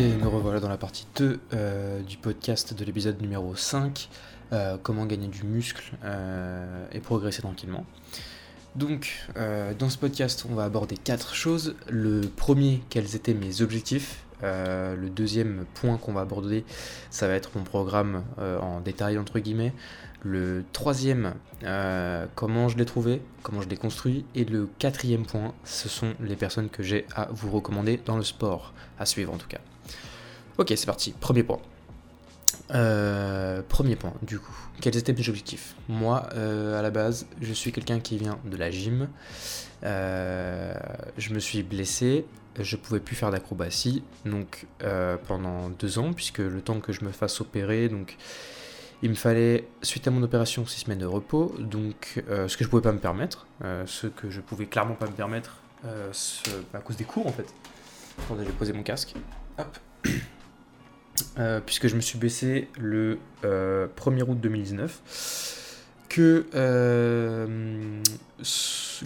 nous revoilà dans la partie 2 euh, du podcast de l'épisode numéro 5, euh, comment gagner du muscle euh, et progresser tranquillement. Donc, dans ce podcast, on va aborder quatre choses. Le premier, quels étaient mes objectifs. le deuxième point qu'on va aborder, ça va être mon programme en détail, entre guillemets. Le troisième, comment je l'ai trouvé, comment je l'ai construit. Et le quatrième point, ce sont les personnes que j'ai à vous recommander dans le sport, à suivre en tout cas. Ok, c'est parti. Premier point. Euh, premier point, du coup. Quels étaient mes objectifs? Moi, euh, à la base, je suis quelqu'un qui vient de la gym. Euh, je me suis blessé. Je pouvais plus faire d'acrobatie. Donc, pendant deux ans, puisque le temps que je me fasse opérer, donc. Il me fallait, suite à mon opération, six semaines de repos, donc ce que je pouvais pas me permettre, ce que je pouvais clairement pas me permettre, à cause des cours en fait. Attendez, je vais poser mon casque. Hop. Euh, puisque je me suis baissé le 1er euh, août 2019, que euh,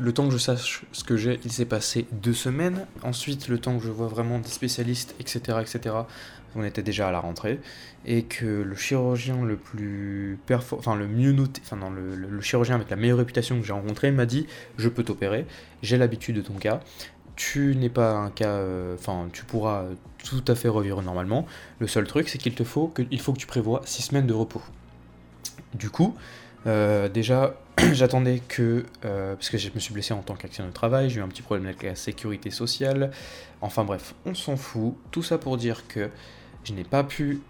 le temps que je sache ce que j'ai, il s'est passé deux semaines. Ensuite, le temps que je vois vraiment des spécialistes, etc., etc., on était déjà à la rentrée, et que le chirurgien le plus enfin le mieux noté, enfin le, chirurgien avec la meilleure réputation que j'ai rencontré m'a dit je peux t'opérer, j'ai l'habitude de ton cas, tu n'es pas un cas, euh, enfin, tu pourras tout à fait revivre normalement. Le seul truc, c'est qu'il te faut que, il faut que tu prévois 6 semaines de repos. Du coup, euh, déjà, j'attendais que, euh, parce que je me suis blessé en tant qu'actionnaire de travail, j'ai eu un petit problème avec la sécurité sociale. Enfin bref, on s'en fout. Tout ça pour dire que je n'ai pas pu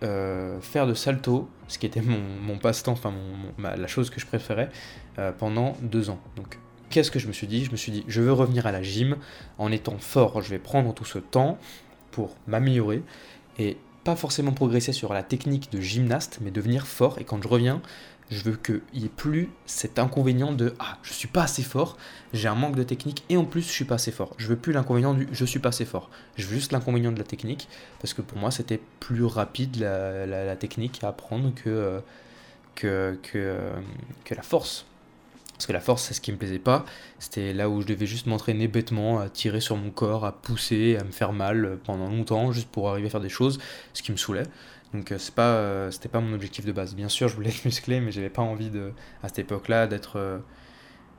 faire de salto, ce qui était mon, passe-temps, enfin la chose que je préférais, pendant deux ans. Donc qu'est-ce que je me suis dit? Je me suis dit, je veux revenir à la gym en étant fort. Je vais prendre tout ce temps pour m'améliorer et pas forcément progresser sur la technique de gymnaste, mais devenir fort. Et quand je reviens, je veux qu'il n'y ait plus cet inconvénient de ah, je suis pas assez fort, j'ai un manque de technique et en plus je suis pas assez fort. Je veux plus l'inconvénient du je suis pas assez fort. Je veux juste l'inconvénient de la technique parce que pour moi c'était plus rapide la, technique à apprendre euh, que, que, euh, que la force. Parce que la force, c'est ce qui me plaisait pas. C'était là où je devais juste m'entraîner bêtement, à tirer sur mon corps, à pousser, à me faire mal pendant longtemps, juste pour arriver à faire des choses, ce qui me saoulait. Donc euh, c'est pas, euh, c'était pas mon objectif de base. Bien sûr, je voulais être musclé, mais j'avais pas envie de, à cette époque-là, d'être. Euh,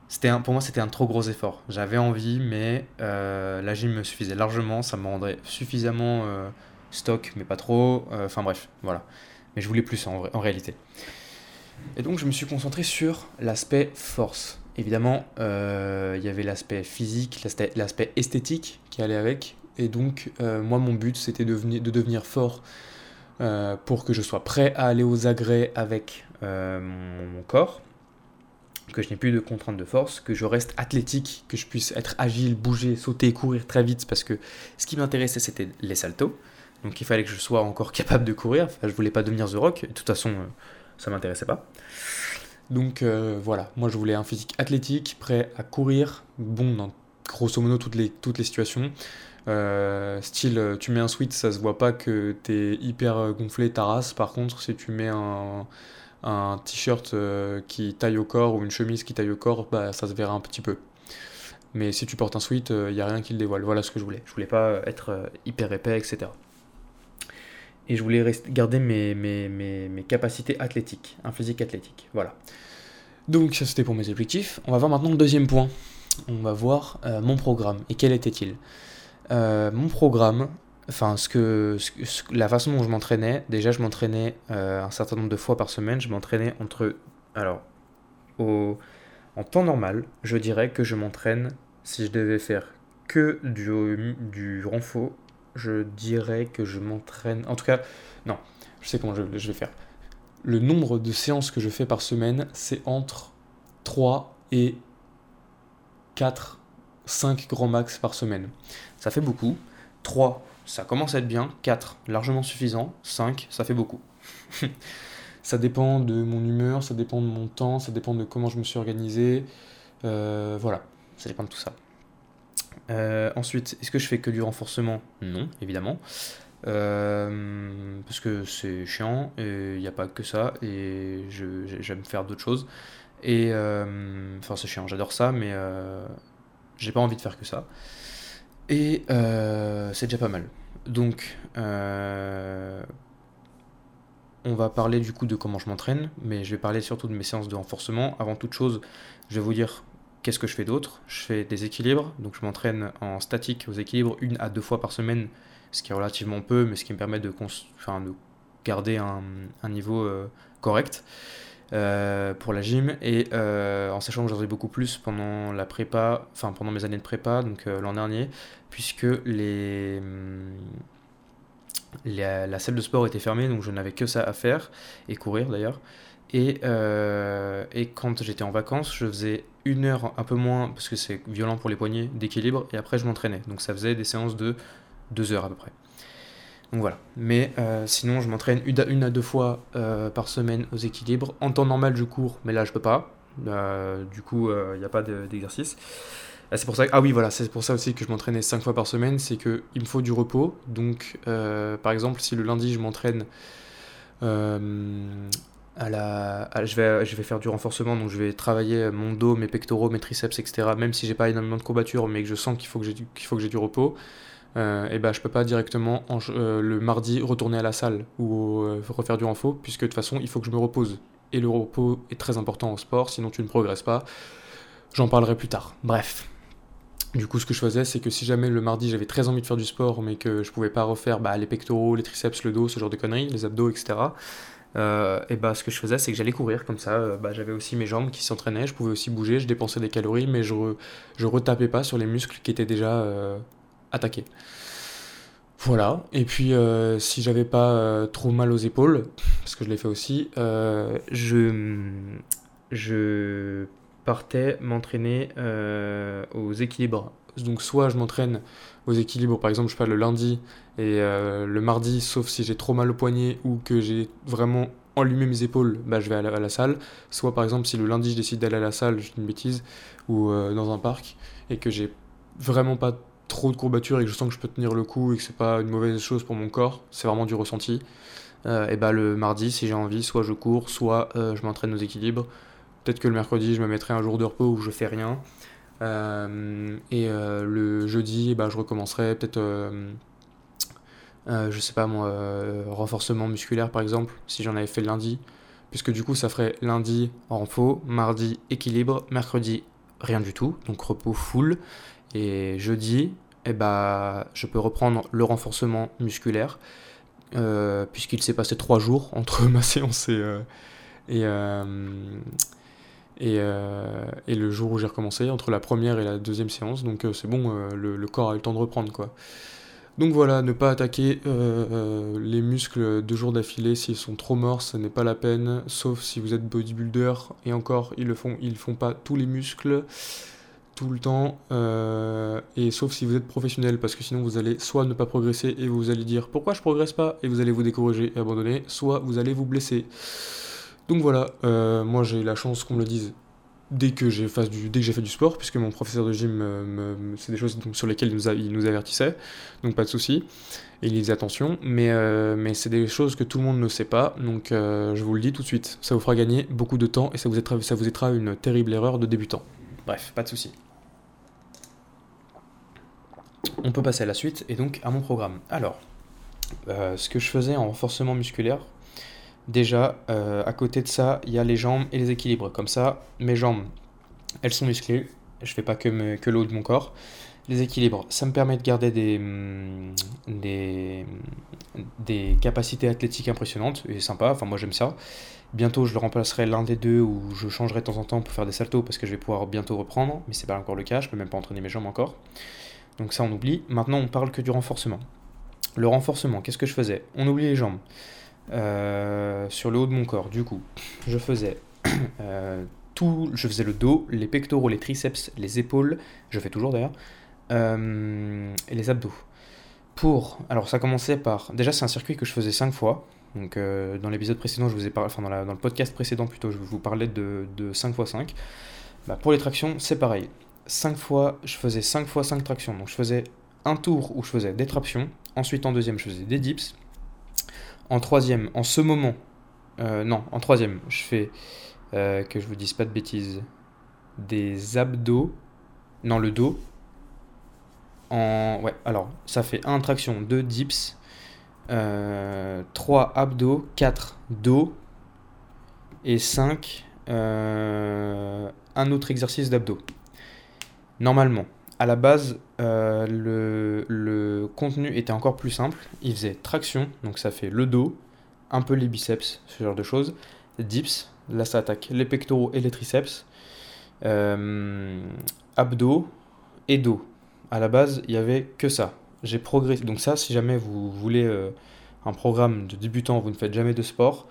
c'était pour moi, c'était un trop gros effort. J'avais envie, mais la gym me suffisait largement. Ça me rendrait suffisamment stock, mais pas trop. Enfin bref, voilà. Mais je voulais plus en réalité. Et donc je me suis concentré sur l'aspect force. Évidemment, euh, il y avait l'aspect physique, l'aspect esthétique qui allait avec. Et donc, euh, moi, mon but, c'était de, de, devenir fort euh, pour que je sois prêt à aller aux agrès avec mon, corps, que je n'ai plus de contraintes de force, que je reste athlétique, que je puisse être agile, bouger, sauter, courir très vite, parce que ce qui m'intéressait, c'était les saltos. Donc, il fallait que je sois encore capable de courir. Enfin, je voulais pas devenir The Rock. De toute façon ça m'intéressait pas. Donc euh, voilà, moi je voulais un physique athlétique, prêt à courir, bon dans grosso modo toutes les, toutes les situations. Euh, style, euh, tu mets un sweat, ça se voit pas que t'es hyper gonflé ta race. Par contre, si tu mets un, un t-shirt qui taille au corps ou une chemise qui taille au corps, bah, ça se verra un petit peu. Mais si tu portes un sweat, il n'y a rien qui le dévoile. Voilà ce que je voulais. Je voulais pas être hyper épais, etc et je voulais garder mes, capacités athlétiques, un physique athlétique. Voilà. Donc ça c'était pour mes objectifs. On va voir maintenant le deuxième point. On va voir euh, mon programme. Et quel était-il? Euh, Mon programme, enfin ce que, la façon dont je m'entraînais, déjà je m'entraînais euh, un certain nombre de fois par semaine. Je m'entraînais entre... Alors, en temps normal, je dirais que je m'entraîne si je devais faire que du, du renfort je dirais que je m'entraîne. En tout cas, non, je sais comment je, vais faire. Le nombre de séances que je fais par semaine, c'est entre 3 et 4, 5 grands max par semaine. Ça fait beaucoup. 3, ça commence à être bien. 4, largement suffisant. 5, ça fait beaucoup. ça dépend de mon humeur, ça dépend de mon temps, ça dépend de comment je me suis organisé. Euh, voilà, ça dépend de tout ça. Euh, ensuite, est-ce que je fais que du renforcement? Non, évidemment. Euh, parce que c'est chiant et il n'y a pas que ça et j'aime faire d'autres choses. Et euh, enfin, c'est chiant, j'adore ça, mais j'ai pas envie de faire que ça. Et c'est déjà pas mal. Donc, on va parler du coup de comment je m'entraîne, mais je vais parler surtout de mes séances de renforcement. Avant toute chose, je vais vous dire qu'est-ce que je fais d'autre? Je fais des équilibres, donc je m'entraîne en statique aux équilibres une à deux fois par semaine, ce qui est relativement peu, mais ce qui me permet de, garder un, niveau euh, correct. Euh, pour la gym et euh, en sachant que j'en faisais beaucoup plus pendant la prépa, enfin pendant mes années de prépa, donc l'an dernier, puisque les, la salle de sport était fermée, donc je n'avais que ça à faire, et courir d'ailleurs. Et quand j'étais en vacances, je faisais une heure, un peu moins, parce que c'est violent pour les poignets, d'équilibre, et après je m'entraînais. Donc ça faisait des séances de deux heures à peu près. Donc voilà. Mais euh, sinon, je m'entraîne une, à deux fois euh, par semaine aux équilibres. En temps normal, je cours, mais là, je peux pas. Euh, du coup, il n'y a pas d'exercice. c'est pour ça ah oui, voilà, c'est pour ça aussi que je m'entraînais cinq fois par semaine. C'est qu'il me faut du repos. Donc, par exemple, si le lundi, je m'entraîne à la, je, vais, je vais faire du renforcement, donc je vais travailler mon dos, mes pectoraux, mes triceps, etc. Même si j'ai pas énormément de courbatures, mais que je sens qu'il faut que j'ai du, du repos, euh, et ben je peux pas directement euh, le mardi retourner à la salle ou euh, refaire du renfort, puisque de toute façon il faut que je me repose. Et le repos est très important au sport, sinon tu ne progresses pas. J'en parlerai plus tard. Bref. Du coup, ce que je faisais, c'est que si jamais le mardi j'avais très envie de faire du sport, mais que je pouvais pas refaire bah, les pectoraux, les triceps, le dos, ce genre de conneries, les abdos, etc. et bah, ce que je faisais, c'est que j'allais courir comme ça. bah, j'avais aussi mes jambes qui s'entraînaient, je pouvais aussi bouger, je dépensais des calories, mais je, je retapais pas sur les muscles qui étaient déjà attaquer. Voilà, et puis euh, si j'avais pas euh, trop mal aux épaules, parce que je l'ai fait aussi, euh, je, je partais m'entraîner aux équilibres. Donc soit je m'entraîne aux équilibres, par exemple je fais le lundi et le mardi, sauf si j'ai trop mal au poignet ou que j'ai vraiment enlumé mes épaules, bah, je vais à la, salle. Soit par exemple si le lundi je décide d'aller à la salle, je dis une bêtise, ou dans un parc, et que j'ai vraiment pas trop de courbatures et que je sens que je peux tenir le coup et que c'est pas une mauvaise chose pour mon corps, c'est vraiment du ressenti. Euh, et bah le mardi, si j'ai envie, soit je cours, soit euh, je m'entraîne aux équilibres. Peut-être que le mercredi, je me mettrai un jour de repos où je fais rien. Euh, et le jeudi, bah, je recommencerai peut-être, je sais pas moi, renforcement musculaire par exemple, si j'en avais fait lundi. Puisque du coup, ça ferait lundi renfo, mardi équilibre, mercredi rien du tout, donc repos full. Et jeudi, eh ben, je peux reprendre le renforcement musculaire, euh, puisqu'il s'est passé trois jours entre ma séance et, euh, euh, et, le jour où j'ai recommencé, entre la première et la deuxième séance. Donc c'est bon, le, corps a eu le temps de reprendre. quoi. Donc voilà, ne pas attaquer les muscles deux jours d'affilée s'ils sont trop morts, ce n'est pas la peine, sauf si vous êtes bodybuilder, et encore, ils le font, ils font pas tous les muscles tout le temps, euh, et sauf si vous êtes professionnel, parce que sinon vous allez soit ne pas progresser et vous allez dire pourquoi je progresse pas, et vous allez vous décourager et abandonner, soit vous allez vous blesser. Donc voilà, euh, moi j'ai la chance qu'on me le dise dès que j'ai fait du, sport, puisque mon professeur de gym, c'est des choses sur lesquelles il nous, il nous avertissait, donc pas de souci, il disait attention, mais, euh, mais c'est des choses que tout le monde ne sait pas, donc je vous le dis tout de suite, ça vous fera gagner beaucoup de temps et ça vous, évitera une terrible erreur de débutant. Bref, pas de souci on peut passer à la suite et donc à mon programme. Alors, euh, ce que je faisais en renforcement musculaire, déjà, euh, à côté de ça, il y a les jambes et les équilibres. Comme ça, mes jambes, elles sont musclées, je fais pas que, l'eau de mon corps. Les équilibres, ça me permet de garder des, mm, des, capacités athlétiques impressionnantes et sympa, enfin moi j'aime ça. Bientôt je le remplacerai l'un des deux ou je changerai de temps en temps pour faire des saltos parce que je vais pouvoir bientôt reprendre, mais c'est pas encore le cas, je peux même pas entraîner mes jambes encore. Donc ça, on oublie. Maintenant, on parle que du renforcement. Le renforcement, qu'est-ce que je faisais? On oublie les jambes. Euh, sur le haut de mon corps, du coup, je faisais euh, tout, je faisais le dos, les pectoraux, les triceps, les épaules, je fais toujours d'ailleurs, euh, et les abdos. Pour, alors ça commençait par, déjà c'est un circuit que je faisais 5 fois, donc dans l'épisode précédent, je vous ai parlé, enfin dans, le podcast précédent plutôt, je vous parlais de, de 5 x 5. pour les tractions, c'est pareil. 5 fois, je faisais 5 fois 5 tractions. Donc je faisais un tour où je faisais des tractions. Ensuite, en deuxième, je faisais des dips. En troisième, en ce moment, euh, non, en troisième, je fais, euh, que je vous dise pas de bêtises, des abdos. Non, le dos. en... Ouais, alors, ça fait 1 traction, 2 dips, 3 abdos, 4 dos, et 5 un autre exercice d'abdos. Normalement, à la base, euh, le, contenu était encore plus simple. Il faisait traction, donc ça fait le dos, un peu les biceps, ce genre de choses, dips, là ça attaque les pectoraux et les triceps, euh, abdos et dos. À la base, il n'y avait que ça. J'ai progressé. Donc ça, si jamais vous voulez euh, un programme de débutant, vous ne faites jamais de sport,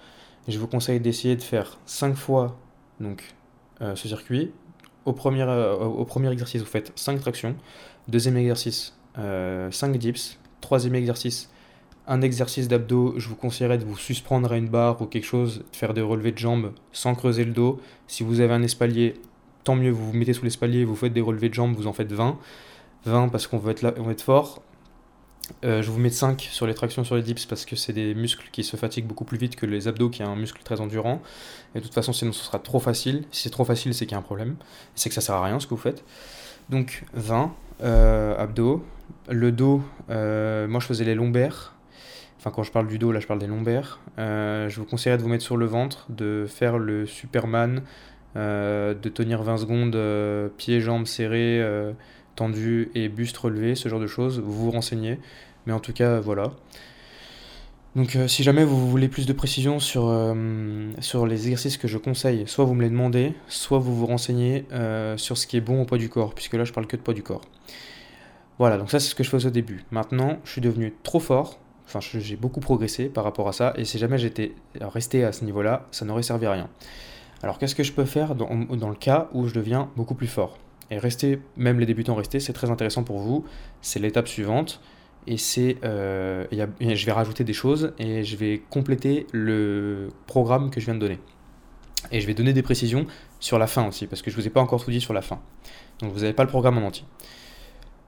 je vous conseille d'essayer de faire 5 fois donc ce circuit. Au premier, euh, au premier exercice, vous faites 5 tractions. Deuxième exercice, 5 euh, dips. Troisième exercice, un exercice d'abdos. Je vous conseillerais de vous suspendre à une barre ou quelque chose, de faire des relevés de jambes sans creuser le dos. Si vous avez un espalier, tant mieux, vous vous mettez sous l'espalier, vous faites des relevés de jambes, vous en faites 20. 20 parce qu'on veut être, là, on veut être fort. Euh, je vous mets 5 sur les tractions sur les dips parce que c'est des muscles qui se fatiguent beaucoup plus vite que les abdos qui est un muscle très endurant. Et de toute façon, sinon ce sera trop facile. Si c'est trop facile, c'est qu'il y a un problème. C'est que ça sert à rien ce que vous faites. Donc 20 euh, abdos. Le dos, euh, moi je faisais les lombaires. Enfin, quand je parle du dos, là je parle des lombaires. je vous conseillerais de vous mettre sur le ventre, de faire le Superman, de tenir 20 secondes, pieds, jambes serrés et buste relevé, ce genre de choses, vous vous renseignez. Mais en tout cas, voilà. Donc euh, si jamais vous voulez plus de précision sur, euh, sur les exercices que je conseille, soit vous me les demandez, soit vous vous renseignez euh, sur ce qui est bon au poids du corps, puisque là je parle que de poids du corps. Voilà, donc ça c'est ce que je faisais au début. Maintenant, je suis devenu trop fort, enfin j'ai beaucoup progressé par rapport à ça, et si jamais j'étais resté à ce niveau-là, ça n'aurait servi à rien. Alors qu'est-ce que je peux faire dans, dans le cas où je deviens beaucoup plus fort? Et rester, même les débutants restés, c'est très intéressant pour vous. C'est l'étape suivante. Et c'est, euh, je vais rajouter des choses et je vais compléter le programme que je viens de donner. Et je vais donner des précisions sur la fin aussi, parce que je ne vous ai pas encore tout dit sur la fin. Donc vous n'avez pas le programme en entier.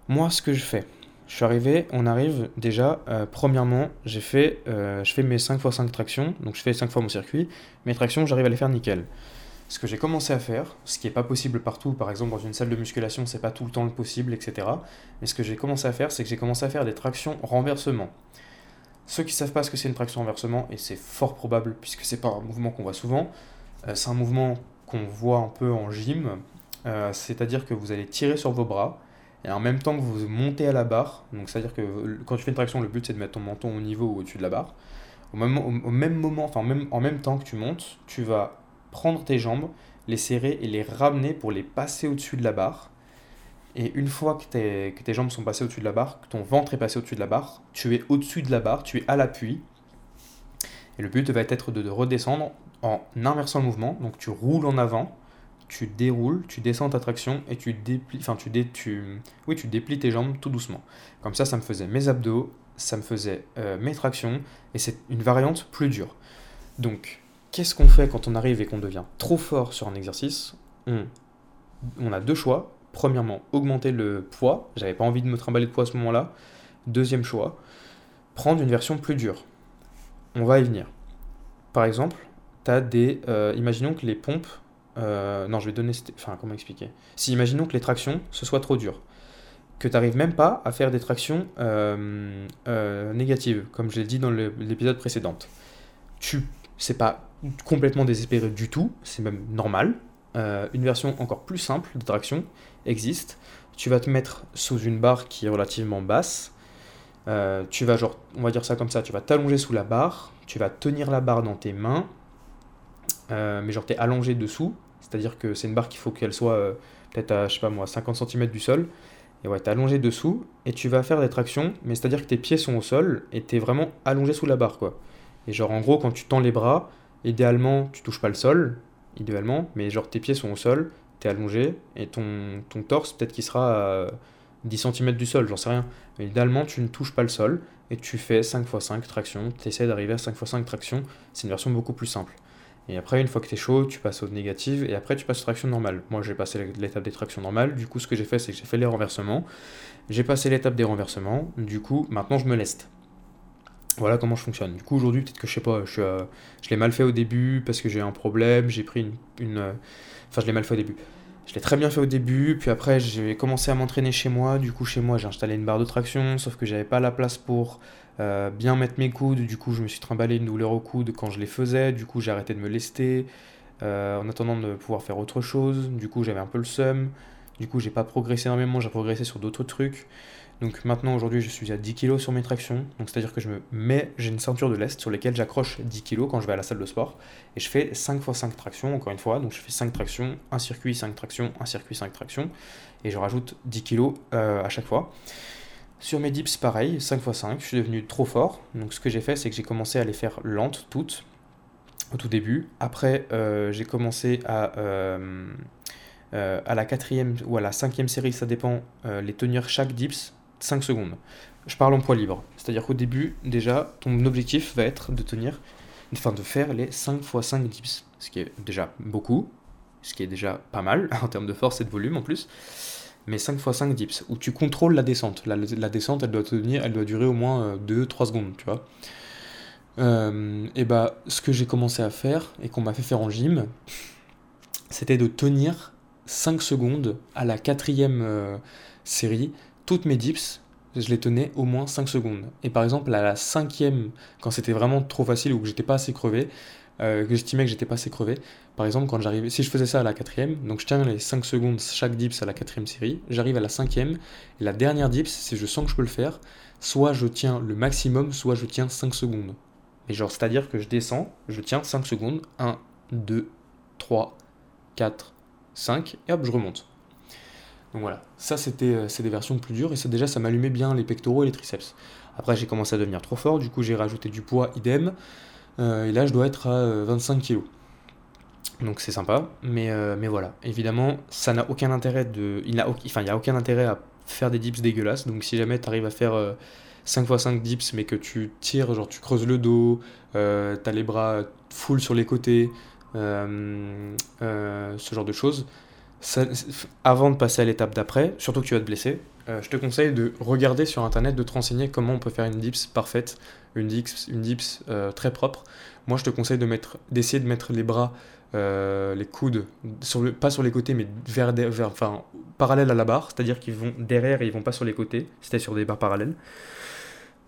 Moi, ce que je fais, je suis arrivé, on arrive déjà, euh, premièrement, j'ai fait, euh, je fais mes 5 x 5 tractions, donc je fais 5 fois mon circuit. Mes tractions, j'arrive à les faire nickel ce que j'ai commencé à faire, ce qui n'est pas possible partout, par exemple dans une salle de musculation, c'est pas tout le temps le possible, etc. Mais ce que j'ai commencé à faire, c'est que j'ai commencé à faire des tractions renversement. Ceux qui savent pas ce que c'est une traction renversement, et c'est fort probable puisque c'est pas un mouvement qu'on voit souvent, euh, c'est un mouvement qu'on voit un peu en gym, euh, c'est-à-dire que vous allez tirer sur vos bras, et en même temps que vous montez à la barre, donc c'est-à-dire que quand tu fais une traction, le but c'est de mettre ton menton au niveau ou au-dessus de la barre. Au même, moment, enfin en même temps que tu montes, tu vas prendre tes jambes, les serrer et les ramener pour les passer au-dessus de la barre. Et une fois que tes, jambes sont passées au-dessus de la barre, que ton ventre est passé au-dessus de la barre, tu es au-dessus de la barre, tu es à l'appui. Et le but va être de, redescendre en inversant le mouvement. Donc tu roules en avant, tu déroules, tu descends ta traction et tu déplies, enfin tu, dé, tu, oui, tu déplies tes jambes tout doucement. Comme ça, ça me faisait mes abdos, ça me faisait euh, mes tractions et c'est une variante plus dure. Donc Qu'est-ce qu'on fait quand on arrive et qu'on devient trop fort sur un exercice? On, a deux choix. Premièrement, augmenter le poids. J'avais pas envie de me trimballer de poids à ce moment-là. Deuxième choix, prendre une version plus dure. On va y venir. Par exemple, as des. Euh, imaginons que les pompes. Euh, non, je vais donner. Enfin, comment expliquer? Si, imaginons que les tractions, ce soit trop dur. Que tu même pas à faire des tractions euh, négatives, comme je l'ai dit dans l'épisode précédent. Tu. C'est pas complètement désespéré du tout, c'est même normal. Euh, une version encore plus simple de traction existe. Tu vas te mettre sous une barre qui est relativement basse. Euh, tu vas, genre, on va dire ça comme ça, tu vas t'allonger sous la barre, tu vas tenir la barre dans tes mains, euh, mais genre t'es allongé dessous, c'est-à-dire que c'est une barre qu'il faut qu'elle soit peut-être à, je sais pas moi, 50 cm du sol. Et ouais, t'es allongé dessous, et tu vas faire des tractions, mais c'est-à-dire que tes pieds sont au sol, et t'es vraiment allongé sous la barre, quoi. Et genre, en gros, quand tu tends les bras, Idéalement, tu touches pas le sol, idéalement, mais genre tes pieds sont au sol, tu es allongé, et ton, ton torse, peut-être qu'il sera à 10 cm du sol, j'en sais rien. Mais idéalement, tu ne touches pas le sol, et tu fais 5 x 5 tractions, tu essaies d'arriver à 5 x 5 tractions, c'est une version beaucoup plus simple. Et après, une fois que tu es chaud, tu passes aux négatives, et après tu passes aux tractions normales. Moi, j'ai passé l'étape des tractions normales, du coup, ce que j'ai fait, c'est que j'ai fait les renversements. J'ai passé l'étape des renversements, du coup, maintenant je me leste. Voilà comment je fonctionne. Du coup, aujourd'hui, peut-être que je sais pas, je, je l'ai mal fait au début parce que j'ai un problème, j'ai pris une. Euh, enfin, je l'ai mal fait au début. Je l'ai très bien fait au début, puis après j'ai commencé à m'entraîner chez moi. Du coup, chez moi, j'ai installé une barre de traction, sauf que j'avais pas la place pour euh, bien mettre mes coudes. Du coup, je me suis trimballé une douleur au coude quand je les faisais. Du coup, j'ai arrêté de me lester euh, en attendant de pouvoir faire autre chose. Du coup, j'avais un peu le seum. Du coup, j'ai pas progressé énormément, j'ai progressé sur d'autres trucs. Donc maintenant, aujourd'hui, je suis à 10 kg sur mes tractions. Donc c'est-à-dire que je me mets, j'ai une ceinture de lest sur laquelle j'accroche 10 kg quand je vais à la salle de sport. Et je fais 5 x 5 tractions, encore une fois. Donc je fais 5 tractions, un circuit, 5 tractions, un circuit, 5 tractions. Et je rajoute 10 kg euh, à chaque fois. Sur mes dips, pareil, 5 x 5. Je suis devenu trop fort. Donc ce que j'ai fait, c'est que j'ai commencé à les faire lentes, toutes, au tout début. Après, euh, j'ai commencé à... Euh, à la quatrième ou à la cinquième série, ça dépend, les tenir chaque dips 5 secondes. Je parle en poids libre. C'est-à-dire qu'au début, déjà, ton objectif va être de tenir, enfin de faire les 5 x 5 dips. Ce qui est déjà beaucoup, ce qui est déjà pas mal en termes de force et de volume en plus. Mais 5 x 5 dips, où tu contrôles la descente. La, descente, elle doit, tenir, elle doit durer au moins 2-3 euh, secondes, tu vois. Euh, et bah, ce que j'ai commencé à faire, et qu'on m'a fait faire en gym, c'était de tenir 5 secondes à la quatrième euh, série toutes mes dips, je les tenais au moins 5 secondes. Et par exemple, à la cinquième, quand c'était vraiment trop facile ou que j'étais pas assez crevé, euh, que j'estimais que j'étais pas assez crevé, par exemple, quand j'arrivais, si je faisais ça à la quatrième, donc je tiens les 5 secondes chaque dips à la quatrième série, j'arrive à la cinquième, et la dernière dips, si je sens que je peux le faire, soit je tiens le maximum, soit je tiens 5 secondes. Mais genre, c'est-à-dire que je descends, je tiens 5 secondes, 1, 2, 3, 4, 5, et hop, je remonte. Donc voilà, ça c'était euh, c'est des versions plus dures et ça déjà ça m'allumait bien les pectoraux et les triceps. Après j'ai commencé à devenir trop fort, du coup j'ai rajouté du poids idem euh, et là je dois être à 25 euh, kg. Donc c'est sympa, mais, voilà, évidemment ça n'a aucun intérêt de il enfin il y a aucun intérêt à faire des dips dégueulasses. Donc si jamais tu arrives à faire 5 x 5 dips mais que tu tires, genre tu creuses le dos, tu as les bras full sur les côtés, ce genre de choses, avant de passer à l'étape d'après, surtout que tu vas te blesser, euh, je te conseille de regarder sur internet, de te renseigner comment on peut faire une dips parfaite, une dips, une dips euh, très propre. Moi, je te conseille de mettre, d'essayer de mettre les bras, euh, les coudes, pas sur les côtés, mais vers, vers enfin, parallèle à la barre, c'est-à-dire qu'ils vont derrière et ils vont pas sur les côtés, c'était sur des barres parallèles.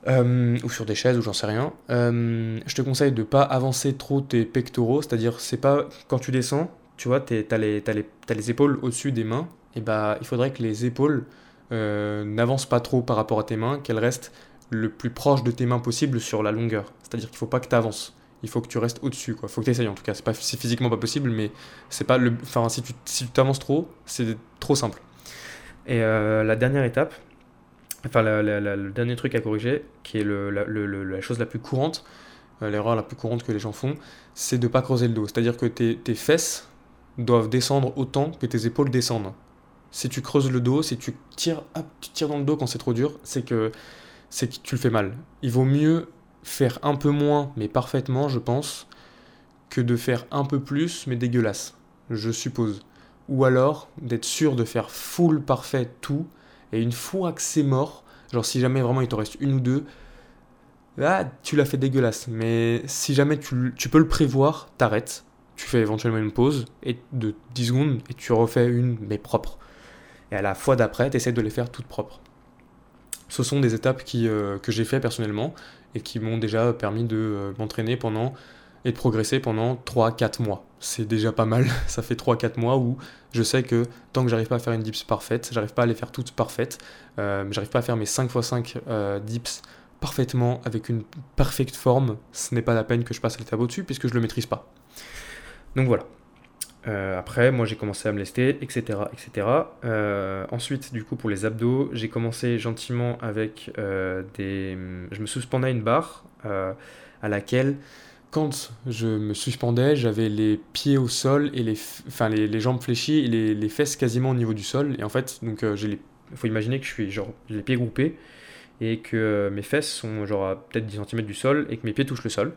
ou sur des chaises ou j'en sais rien. je te conseille de pas avancer trop tes pectoraux, c'est-à-dire c'est pas quand tu descends, tu vois, tu as, les épaules au-dessus des mains, et bah il faudrait que les épaules euh, n'avancent pas trop par rapport à tes mains, qu'elles restent le plus proche de tes mains possible sur la longueur. C'est-à-dire qu'il faut pas que tu avances. Il faut que tu restes au-dessus, quoi. Faut que tu essayes en tout cas. C'est pas physiquement pas possible, mais c'est pas le. Enfin, si tu si t'avances trop, c'est trop simple. Et euh, la dernière étape, enfin le dernier truc à corriger, qui est la, chose la plus courante, euh, l'erreur la plus courante que les gens font, c'est de pas creuser le dos. C'est-à-dire que tes fesses doivent descendre autant que tes épaules descendent. Si tu creuses le dos, si tu tires, tu tires dans le dos quand c'est trop dur, c'est que, que tu le fais mal. Il vaut mieux faire un peu moins, mais parfaitement, je pense, que de faire un peu plus, mais dégueulasse, je suppose. Ou alors d'être sûr de faire full parfait tout, et une fois que c'est mort, genre si jamais vraiment il te reste une ou deux, là tu l'as fait dégueulasse. Mais si jamais tu, tu peux le prévoir, t'arrêtes, tu fais éventuellement une pause et de 10 secondes et tu refais une mais propre. Et à la fois d'après, tu essaies de les faire toutes propres. Ce sont des étapes euh, que j'ai fait personnellement et qui m'ont déjà permis de euh, m'entraîner pendant et de progresser pendant 3-4 mois. C'est déjà pas mal, ça fait 3-4 mois où je sais que tant que j'arrive pas à faire une dips parfaite, j'arrive pas à les faire toutes parfaites, euh, j'arrive pas à faire mes 5 x 5 dips parfaitement avec une parfaite forme, ce n'est pas la peine que je passe à l'étape au-dessus puisque je le maîtrise pas. Donc voilà. Euh, après, moi j'ai commencé à me lester, etc. etc. Euh, ensuite, du coup, pour les abdos, j'ai commencé gentiment avec euh, des. Je me suspendais à une barre à laquelle, quand je me suspendais, j'avais les pieds au sol et les, enfin, les, jambes fléchies et les, les, fesses quasiment au niveau du sol. Et en fait, donc, il faut imaginer que je suis genre, j'ai les pieds groupés et que mes fesses sont genre à peut-être 10 cm du sol et que mes pieds touchent le sol.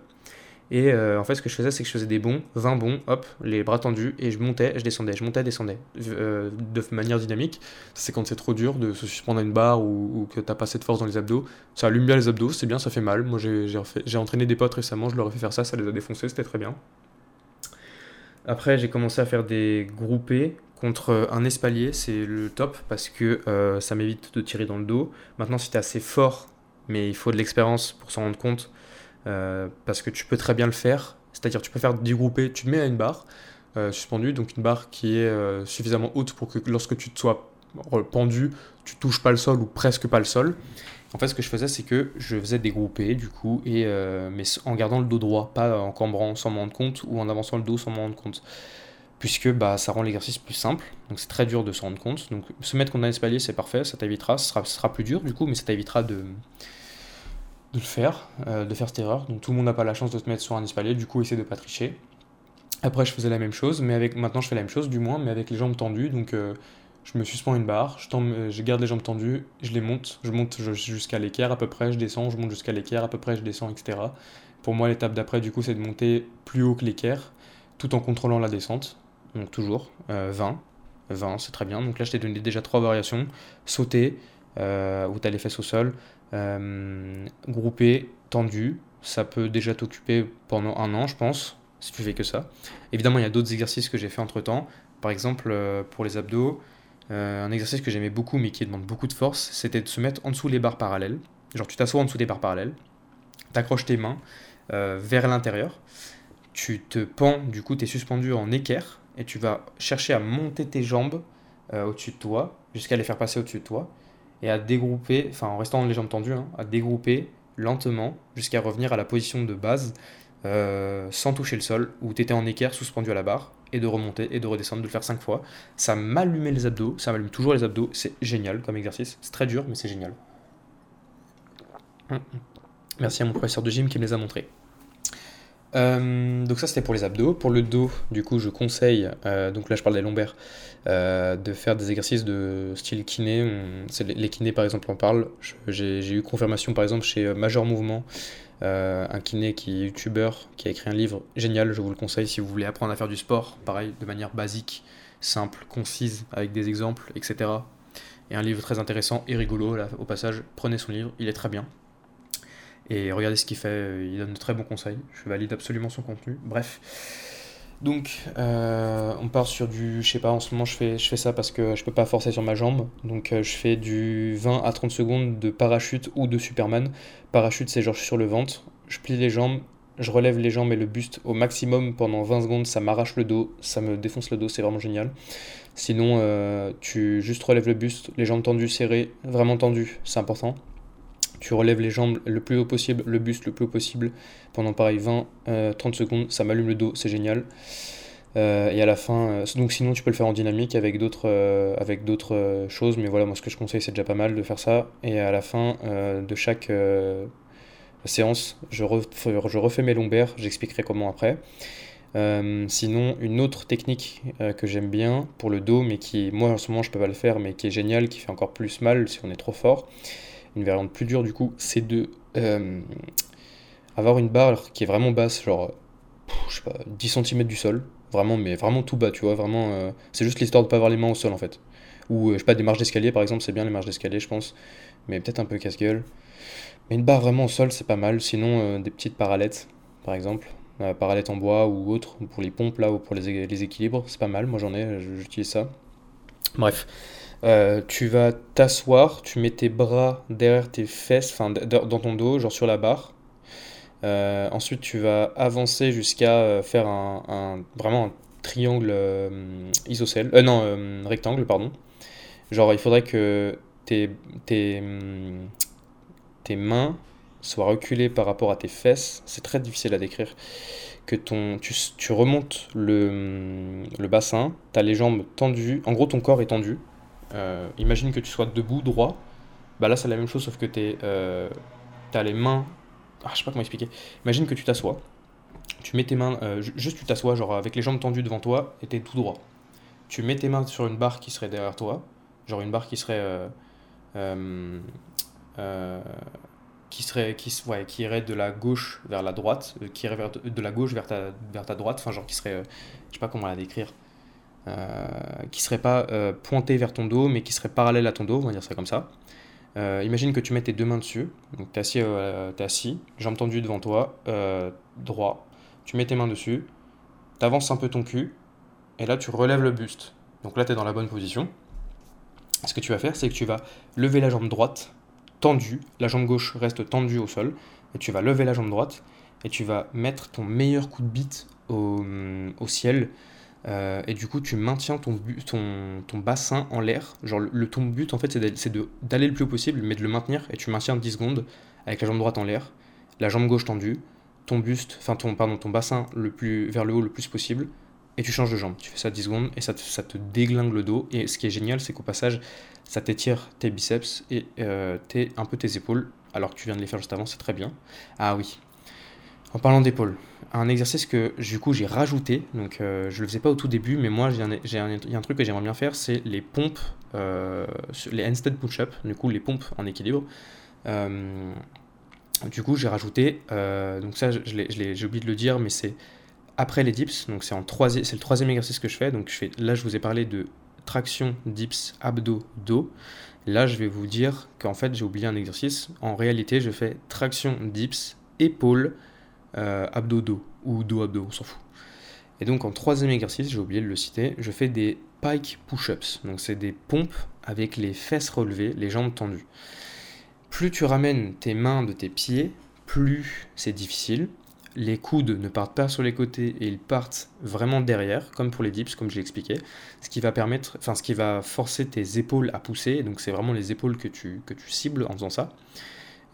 Et euh, en fait, ce que je faisais, c'est que je faisais des bons, 20 bons, hop, les bras tendus, et je montais, je descendais, je montais, descendais, euh, de manière dynamique. C'est quand c'est trop dur de se suspendre à une barre ou, que t'as pas assez de force dans les abdos. Ça allume bien les abdos, c'est bien, ça fait mal. Moi, j'ai entraîné des potes récemment, je leur ai fait faire ça, ça les a défoncés, c'était très bien. Après, j'ai commencé à faire des groupés Contre un espalier, c'est le top parce que euh, ça m'évite de tirer dans le dos. Maintenant, si tu es assez fort, mais il faut de l'expérience pour s'en rendre compte, euh, parce que tu peux très bien le faire. C'est-à-dire, tu peux faire du groupé, tu mets à une barre euh, suspendue, donc une barre qui est suffisamment haute pour que lorsque tu te sois pendu, tu touches pas le sol ou presque pas le sol. En fait, ce que je faisais, c'est que je faisais des groupés, du coup, et, mais en gardant le dos droit, pas en cambrant sans m'en rendre compte ou en avançant le dos sans m'en rendre compte puisque bah, ça rend l'exercice plus simple. Donc c'est très dur de s'en rendre compte. Donc se mettre contre un espalier, c'est parfait, ça t'évitera, ce sera, plus dur du coup, mais ça t'évitera de, de le faire, euh, de faire cette erreur. Donc tout le monde n'a pas la chance de se mettre sur un espalier, du coup essaie de pas tricher. Après je faisais la même chose, mais avec maintenant je fais la même chose du moins, mais avec les jambes tendues. Donc euh, je me suspends une barre, je, euh, je, garde les jambes tendues, je les monte, je monte jusqu'à l'équerre à peu près, je descends, je monte jusqu'à l'équerre à peu près, je descends, etc. Pour moi l'étape d'après du coup c'est de monter plus haut que l'équerre, tout en contrôlant la descente donc toujours, 20. Euh, 20, c'est très bien. Donc là, je t'ai donné déjà trois variations. Sauter, où tu as les fesses au sol. Euh, grouper, tendu. Ça peut déjà t'occuper pendant un an, je pense, si tu fais que ça. Évidemment, il y a d'autres exercices que j'ai fait entre temps. Par exemple, pour les abdos, un exercice que j'aimais beaucoup, mais qui demande beaucoup de force, c'était de se mettre en dessous les barres parallèles. Genre, tu t'assois en dessous des barres parallèles, t'accroches tes mains vers l'intérieur, tu te pends, du coup, tu es suspendu en équerre et tu vas chercher à monter tes jambes euh, au-dessus de toi, jusqu'à les faire passer au-dessus de toi, et à dégrouper, enfin en restant les jambes tendues, hein, à dégrouper lentement jusqu'à revenir à la position de base euh, sans toucher le sol, où tu étais en équerre suspendu à la barre, et de remonter et de redescendre, de le faire 5 fois. Ça m'allumait les abdos, ça m'allume toujours les abdos, c'est génial comme exercice, c'est très dur, mais c'est génial. Merci à mon professeur de gym qui me les a montrés. Euh, donc ça c'était pour les abdos. Pour le dos, du coup, je conseille, euh, donc là je parle des lombaires, euh, de faire des exercices de style kiné. Les kinés par exemple en parlent. J'ai eu confirmation par exemple chez Major Mouvement, un kiné qui est youtubeur, qui a écrit un livre génial, je vous le conseille si vous voulez apprendre à faire du sport, pareil, de manière basique, simple, concise, avec des exemples, etc. Et un livre très intéressant et rigolo, là, au passage, prenez son livre, il est très bien. Et regardez ce qu'il fait, euh, il donne de très bons conseils. Je valide absolument son contenu. Bref. Donc, euh, on part sur du. Je sais pas, en ce moment, je fais, je fais ça parce que je peux pas forcer sur ma jambe. Donc, euh, je fais du 20 à 30 secondes de parachute ou de Superman. Parachute, c'est genre sur le ventre. Je plie les jambes, je relève les jambes et le buste au maximum pendant 20 secondes. Ça m'arrache le dos, ça me défonce le dos, c'est vraiment génial. Sinon, tu juste relèves le buste, les jambes tendues, serrées, vraiment tendues, c'est important tu relèves les jambes le plus haut possible, le buste le plus haut possible, pendant pareil 20-30 euh, secondes, ça m'allume le dos, c'est génial. Euh, et à la fin, euh, donc sinon tu peux le faire en dynamique avec d'autres choses, mais voilà, moi ce que je conseille c'est déjà pas mal de faire ça. Et à la fin de chaque séance, je refais, je refais mes lombaires, j'expliquerai comment après. sinon, une autre technique que j'aime bien pour le dos, mais qui, moi en ce moment je peux pas le faire, mais qui est génial, qui fait encore plus mal si on est trop fort, une variante plus dure du coup, c'est de euh, avoir une barre qui est vraiment basse, genre je sais pas, 10 cm du sol, vraiment, mais vraiment tout bas, tu vois, vraiment, euh, c'est juste l'histoire de pas avoir les mains au sol en fait. Ou euh, je sais pas, des marches d'escalier par exemple, c'est bien les marches d'escalier, je pense, mais peut-être un peu casse-gueule. Mais une barre vraiment au sol, c'est pas mal, sinon des petites parallettes par exemple, parallettes en bois ou autre, pour les pompes là, ou pour les, les équilibres, c'est pas mal, moi j'en ai, j'utilise ça. Bref. Euh, tu vas t'asseoir, tu mets tes bras derrière tes fesses, enfin dans ton dos, genre sur la barre. Euh, ensuite, tu vas avancer jusqu'à euh, faire un, vraiment un triangle isocèle, non, rectangle, pardon. Genre, il faudrait que tes, tes, tes mains soient reculées par rapport à tes fesses. C'est très difficile à décrire. Que ton, tu, tu remontes le, le bassin, tu as les jambes tendues, en gros ton corps est tendu, euh, imagine que tu sois debout, droit. Bah là, c'est la même chose, sauf que tu euh, as les mains. Ah, je sais pas comment expliquer. Imagine que tu t'assois. Tu mets tes mains. Euh, juste, tu t'assois, genre avec les jambes tendues devant toi et t'es tout droit. Tu mets tes mains sur une barre qui serait derrière toi. Genre une barre qui serait. qui serait qui, ouais, qui irait de la gauche vers la droite qui irait de la gauche vers ta, vers ta droite enfin genre qui serait je sais pas comment la décrire euh, qui serait pas euh, pointé vers ton dos, mais qui serait parallèle à ton dos, on va dire ça comme ça. Euh, imagine que tu mets tes deux mains dessus, donc tu es assis, es assis, jambes tendues devant toi, droit. Tu mets tes mains dessus, tu avances un peu ton cul, et là tu relèves le buste Donc là, tu es dans la bonne position. Ce que tu vas faire, c'est que tu vas lever la jambe droite tendue, la jambe gauche reste tendue au sol, et tu vas lever la jambe droite, et tu vas mettre ton meilleur coup de bite au ciel, euh, et du coup, tu maintiens ton, bassin en l'air. Genre, le, ton but, en fait, c'est d'aller le plus haut possible, mais de le maintenir. Et tu maintiens 10 secondes avec la jambe droite en l'air, la jambe gauche tendue, ton buste, enfin, ton, pardon, ton bassin vers le haut le plus possible. Et tu changes de jambe. Tu fais ça 10 secondes et ça te, ça te déglingue le dos. Et ce qui est génial, c'est qu'au passage, ça t'étire tes biceps et euh, un peu tes épaules. Alors que tu viens de les faire juste avant, c'est très bien. Ah oui, en parlant d'épaule, un exercice que du coup j'ai rajouté, donc euh, je le faisais pas au tout début, mais moi j'ai un, a un truc que j'aimerais bien faire, c'est les pompes, euh, les handstand push-up, du coup les pompes en équilibre. Euh, du coup j'ai rajouté, donc ça j'ai oublié de le dire, mais c'est après les dips, donc c'est le troisième exercice que je fais, donc je fais, là je vous ai parlé de traction, dips, abdos, dos. Là je vais vous dire qu'en fait j'ai oublié un exercice, en réalité je fais traction, dips, épaules, euh, abdos-dos ou dos-abdos, on s'en fout. Et donc en troisième exercice, j'ai oublié de le citer, je fais des pike push-ups. Donc c'est des pompes avec les fesses relevées, les jambes tendues. Plus tu ramènes tes mains de tes pieds, plus c'est difficile. Les coudes ne partent pas sur les côtés et ils partent vraiment derrière, comme pour les dips, comme je expliqué. Ce qui va permettre, enfin ce qui va forcer tes épaules à pousser. Donc c'est vraiment les épaules que tu, que tu cibles en faisant ça.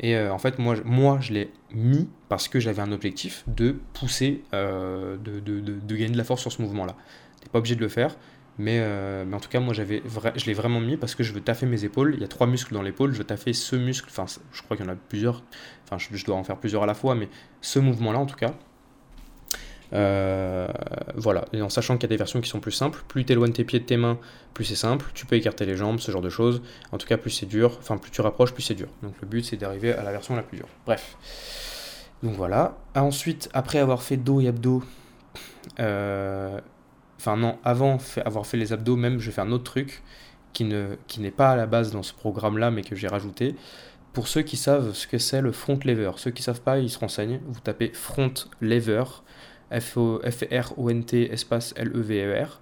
Et euh, en fait, moi, je l'ai mis parce que j'avais un objectif de pousser, euh, de, gagner de la force sur ce mouvement-là. Tu pas obligé de le faire, mais, euh, en tout cas, moi, j'avais je l'ai vraiment mis parce que je veux taffer mes épaules. Il y a trois muscles dans l'épaule, je veux taffer ce muscle, enfin, je crois qu'il y en a plusieurs, enfin, je dois en faire plusieurs à la fois, mais ce mouvement-là, en tout cas, euh, voilà, en sachant qu'il y a des versions qui sont plus simples, plus tu éloignes tes pieds de tes mains, plus c'est simple, tu peux écarter les jambes, ce genre de choses. En tout cas, plus c'est dur, enfin plus tu rapproches, plus c'est dur. Donc le but c'est d'arriver à la version la plus dure. Bref. Donc voilà. Ensuite, après avoir fait dos et abdos, euh, enfin non, avant avoir fait les abdos, même je vais faire un autre truc qui n'est pas à la base dans ce programme-là, mais que j'ai rajouté. Pour ceux qui savent ce que c'est le front lever, ceux qui savent pas, ils se renseignent. Vous tapez front lever F-R-O-N-T espace L-E-V-E-R.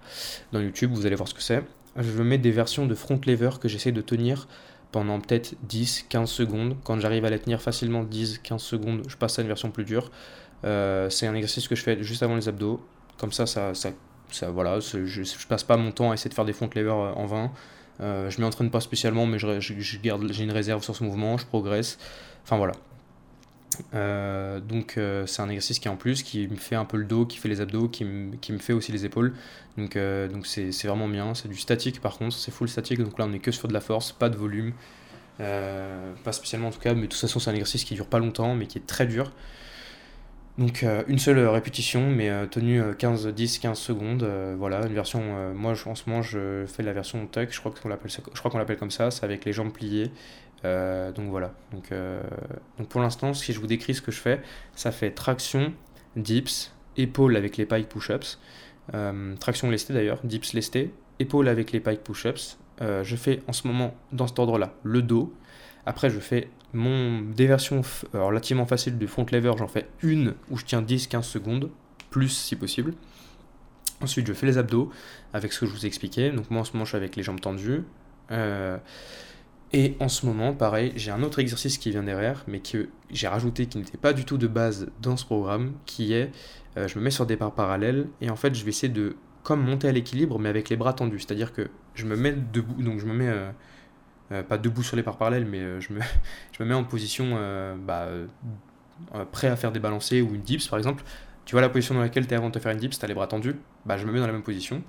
Dans YouTube, vous allez voir ce que c'est. Je mets des versions de front lever que j'essaie de tenir pendant peut-être 10-15 secondes. Quand j'arrive à les tenir facilement 10-15 secondes, je passe à une version plus dure. Euh, c'est un exercice que je fais juste avant les abdos. Comme ça, ça, ça, voilà, je, je, passe pas mon temps à essayer de faire des front lever euh, en vain. Euh, je m'y entraîne pas spécialement, mais je, j'ai une réserve sur ce mouvement, je progresse. Enfin voilà, euh, donc euh, c'est un exercice qui en plus, qui me fait un peu le dos, qui fait les abdos, qui, qui me fait aussi les épaules. Donc euh, donc c'est vraiment bien. C'est du statique par contre, c'est full statique. Donc là on est que sur de la force, pas de volume. pas spécialement en tout cas, mais de toute façon c'est un exercice qui dure pas longtemps, mais qui est très dur. Donc une seule répétition, mais tenue 15, 10, 15 secondes. voilà, une version. moi en ce moment je fais la version tuck, je crois qu'on l'appelle, je crois qu'on l'appelle comme ça. C'est avec les jambes pliées euh, donc voilà. Euh, donc pour l'instant, si je vous décris ce que je fais, ça fait traction, dips, épaule avec les pike push-ups, euh, traction lestée d'ailleurs, dips lesté, épaule avec les pike push-ups. je fais en ce moment, dans cet ordre-là, le dos. Après, je fais mon, des versions relativement faciles du front lever. J'en fais une où je tiens 10-15 secondes, plus si possible. Ensuite, je fais les abdos avec ce que je vous ai expliqué. Donc moi, en ce moment, je suis avec les jambes tendues. Et en ce moment, pareil, j'ai un autre exercice qui vient derrière, mais que j'ai rajouté qui n'était pas du tout de base dans ce programme, qui est, euh, je me mets sur des barres parallèles, et en fait, je vais essayer de, comme monter à l'équilibre, mais avec les bras tendus. C'est-à-dire que je me mets debout, donc je me mets, euh, euh, pas debout sur les barres parallèles, mais je, me, mets en position bah, prêt à faire des balancés ou une dips, par exemple. Tu vois la position dans laquelle tu es avant de te faire une dips, tu as les bras tendus, bah, je me mets dans la même position.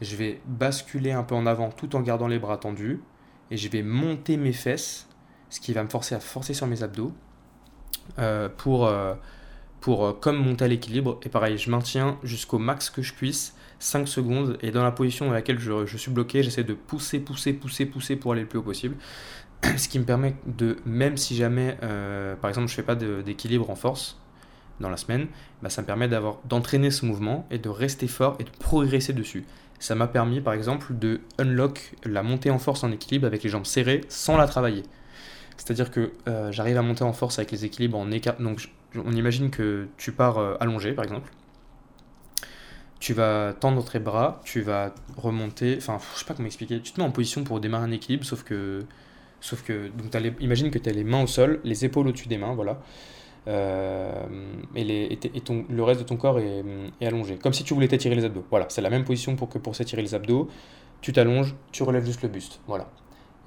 Je vais basculer un peu en avant tout en gardant les bras tendus et je vais monter mes fesses, ce qui va me forcer à forcer sur mes abdos euh, pour, euh, euh, comme monter à l'équilibre. Et pareil, je maintiens jusqu'au max que je puisse, 5 secondes, et dans la position dans laquelle je, suis bloqué, j'essaie de pousser, pousser, pousser, pousser pour aller le plus haut possible. Ce qui me permet de, même si jamais, par exemple, je fais pas d'équilibre en force, dans la semaine, bah, ça me permet d'entraîner ce mouvement et de rester fort et de progresser dessus ça m'a permis par exemple de unlock la montée en force en équilibre avec les jambes serrées sans la travailler. C'est-à-dire que euh, j'arrive à monter en force avec les équilibres en écart. Donc on imagine que tu pars euh, allongé par exemple. tu vas tendre tes bras, tu vas remonter, enfin, je sais pas comment expliquer, tu te mets en position pour démarrer un équilibre, sauf que, sauf que, donc imagine que tu as les mains au sol, les épaules au-dessus des mains, voilà, euh, et, le reste de ton corps est, est, allongé, comme si tu voulais t'étirer les abdos, voilà, c'est la même position pour que pour s'étirer les abdos, tu t'allonges, tu relèves juste le buste, voilà.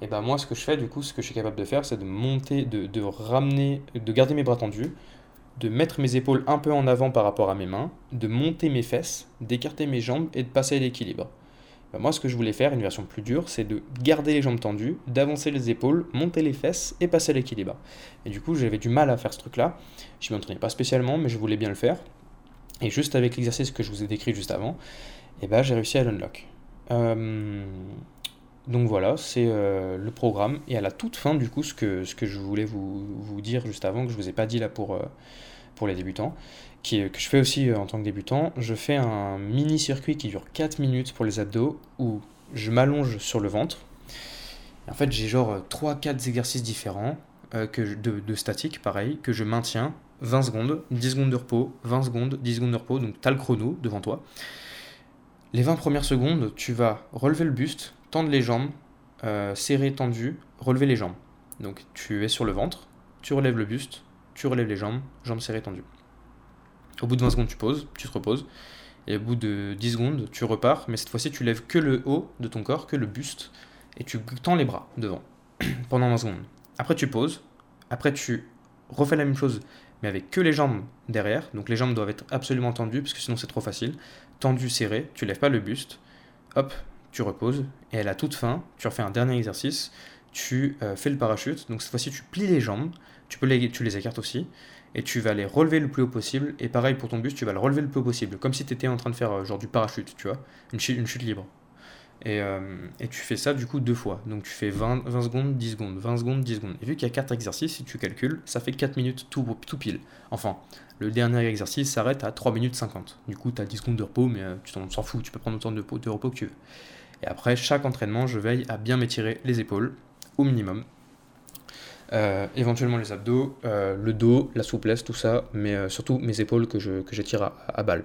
Et ben moi, ce que je fais, du coup, ce que je suis capable de faire, c'est de monter, de, de ramener, de garder mes bras tendus, de mettre mes épaules un peu en avant par rapport à mes mains, de monter mes fesses, d'écarter mes jambes et de passer à l'équilibre. Ben, moi, ce que je voulais faire, une version plus dure, c'est de garder les jambes tendues, d'avancer les épaules, monter les fesses et passer l'équilibre. Et du coup, j'avais du mal à faire ce truc-là. Je m'entraînais pas spécialement, mais je voulais bien le faire. Et juste avec l'exercice que je vous ai décrit juste avant, eh ben, j'ai réussi à l'unlock. Euh, donc voilà, c'est euh, le programme. Et à la toute fin, du coup, ce que, je voulais vous, dire juste avant, que je ne vous ai pas dit là pour, euh, pour les débutants, que je fais aussi euh, en tant que débutant, je fais un mini-circuit qui dure 4 minutes pour les abdos, où je m'allonge sur le ventre. en fait, j'ai genre 3-4 exercices différents, que de, statique, pareil, que je maintiens 20 secondes, 10 secondes de repos, 20 secondes, 10 secondes de repos, donc tu as le chrono devant toi. Les 20 premières secondes, tu vas relever le buste, tendre les jambes, euh, serrer, tendu, relever les jambes. Donc tu es sur le ventre, tu relèves le buste, tu relèves les jambes, jambes serrées, tendues. Au bout de 20 secondes, tu poses, tu te reposes. Et au bout de 10 secondes, tu repars, mais cette fois-ci, tu lèves que le haut de ton corps, que le buste, et tu tends les bras devant pendant 20 secondes. Après, tu poses. Après, tu refais la même chose, mais avec que les jambes derrière. Donc les jambes doivent être absolument tendues, parce que sinon c'est trop facile. Tendu, serré, tu lèves pas le buste. Hop, tu reposes, et à la toute fin, tu refais un dernier exercice, tu euh, fais le parachute, donc cette fois-ci tu plies les jambes, tu, peux les, tu les écartes aussi, et tu vas les relever le plus haut possible, et pareil pour ton buste, tu vas le relever le plus haut possible, comme si tu étais en train de faire euh, du parachute, tu vois, une chute, libre. Et, euh, et, tu fais ça du coup deux fois. Donc tu fais 20, 20 secondes, 10 secondes, 20 secondes, 10 secondes. Et vu qu'il y a 4 exercices, si tu calcules, ça fait 4 minutes tout, tout pile. Enfin, le dernier exercice s'arrête à 3 minutes 50. Du coup, tu as 10 secondes de repos, mais tu t'en fous, tu peux prendre autant de, de repos que tu veux. Et après chaque entraînement, je veille à bien m'étirer les épaules minimum. Euh, éventuellement les abdos, euh, le dos, la souplesse, tout ça, mais euh, surtout mes épaules que je j'étire à, balle.